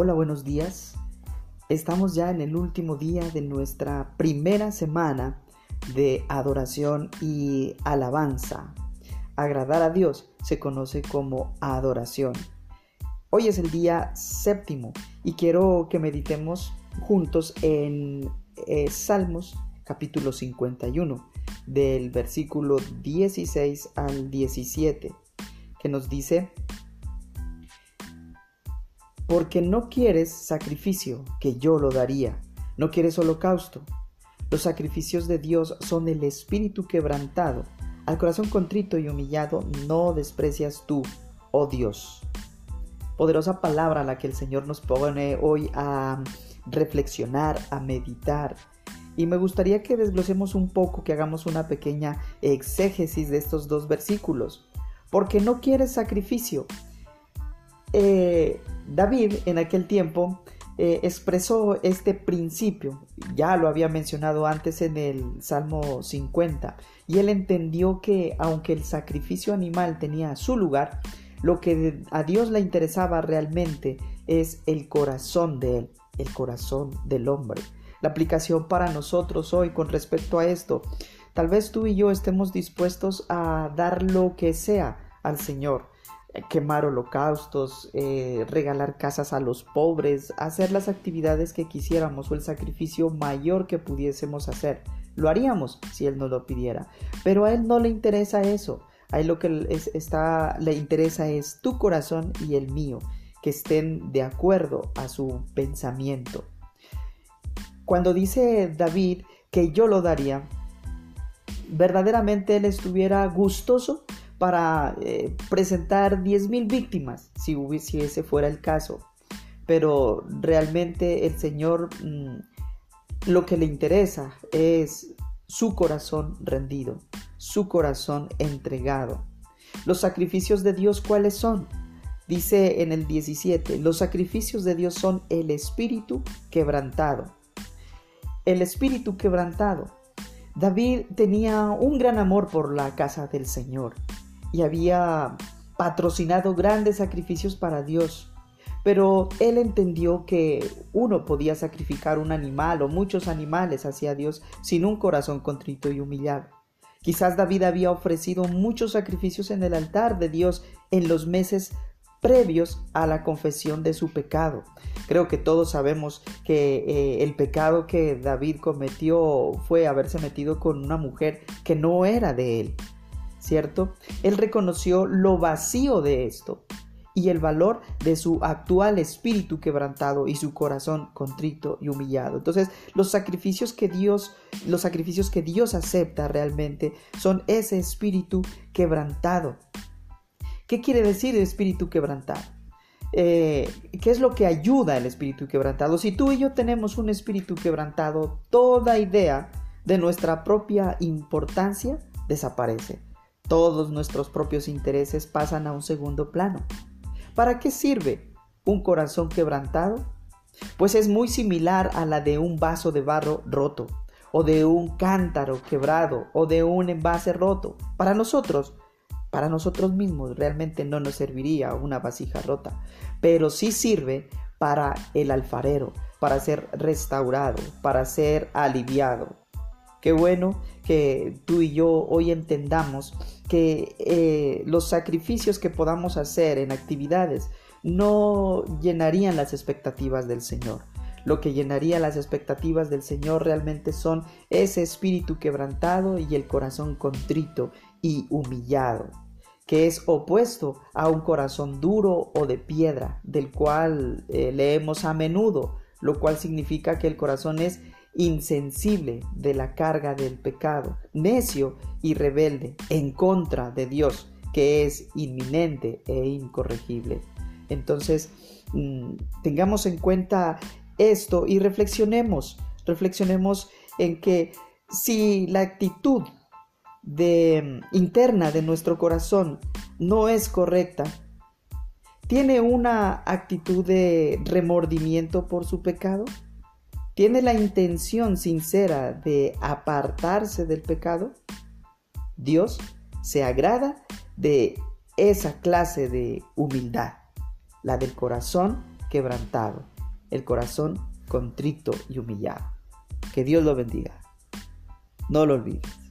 Hola, buenos días. Estamos ya en el último día de nuestra primera semana de adoración y alabanza. Agradar a Dios se conoce como adoración. Hoy es el día séptimo y quiero que meditemos juntos en eh, Salmos capítulo 51 del versículo 16 al 17 que nos dice porque no quieres sacrificio, que yo lo daría. No quieres holocausto. Los sacrificios de Dios son el espíritu quebrantado. Al corazón contrito y humillado no desprecias tú, oh Dios. Poderosa palabra la que el Señor nos pone hoy a reflexionar, a meditar. Y me gustaría que desglosemos un poco, que hagamos una pequeña exégesis de estos dos versículos. Porque no quieres sacrificio. Eh, David en aquel tiempo eh, expresó este principio, ya lo había mencionado antes en el Salmo 50, y él entendió que aunque el sacrificio animal tenía su lugar, lo que a Dios le interesaba realmente es el corazón de él, el corazón del hombre. La aplicación para nosotros hoy con respecto a esto, tal vez tú y yo estemos dispuestos a dar lo que sea al Señor, quemar holocaustos, eh, regalar casas a los pobres, hacer las actividades que quisiéramos o el sacrificio mayor que pudiésemos hacer. Lo haríamos si Él nos lo pidiera. Pero a Él no le interesa eso. A Él lo que está, le interesa es tu corazón y el mío, que estén de acuerdo a su pensamiento. Cuando dice David que yo lo daría, verdaderamente Él estuviera gustoso para eh, presentar 10.000 víctimas, si, si, ese fuera el caso. Pero realmente el Señor mm, lo que le interesa es su corazón rendido, su corazón entregado. Los sacrificios de Dios, ¿cuáles son? Dice en el 17, los sacrificios de Dios son el espíritu quebrantado. El espíritu quebrantado. David tenía un gran amor por la casa del Señor y había patrocinado grandes sacrificios para Dios. Pero él entendió que uno podía sacrificar un animal o muchos animales hacia Dios sin un corazón contrito y humillado. Quizás David había ofrecido muchos sacrificios en el altar de Dios en los meses previos a la confesión de su pecado. Creo que todos sabemos que eh, el pecado que David cometió fue haberse metido con una mujer que no era de él. ¿Cierto? Él reconoció lo vacío de esto y el valor de su actual espíritu quebrantado y su corazón contrito y humillado. Entonces, los sacrificios que Dios, los sacrificios que Dios acepta realmente son ese espíritu quebrantado. ¿Qué quiere decir espíritu quebrantado? Eh, ¿Qué es lo que ayuda al espíritu quebrantado? Si tú y yo tenemos un espíritu quebrantado, toda idea de nuestra propia importancia desaparece todos nuestros propios intereses pasan a un segundo plano. ¿Para qué sirve un corazón quebrantado? Pues es muy similar a la de un vaso de barro roto, o de un cántaro quebrado, o de un envase roto. Para nosotros, para nosotros mismos realmente no nos serviría una vasija rota, pero sí sirve para el alfarero, para ser restaurado, para ser aliviado. Qué bueno que tú y yo hoy entendamos que eh, los sacrificios que podamos hacer en actividades no llenarían las expectativas del Señor. Lo que llenaría las expectativas del Señor realmente son ese espíritu quebrantado y el corazón contrito y humillado, que es opuesto a un corazón duro o de piedra, del cual eh, leemos a menudo, lo cual significa que el corazón es insensible de la carga del pecado, necio y rebelde en contra de Dios, que es inminente e incorregible. Entonces, mm, tengamos en cuenta esto y reflexionemos, reflexionemos en que si la actitud de, mm, interna de nuestro corazón no es correcta, tiene una actitud de remordimiento por su pecado, tiene la intención sincera de apartarse del pecado, Dios se agrada de esa clase de humildad, la del corazón quebrantado, el corazón contrito y humillado. Que Dios lo bendiga. No lo olvides.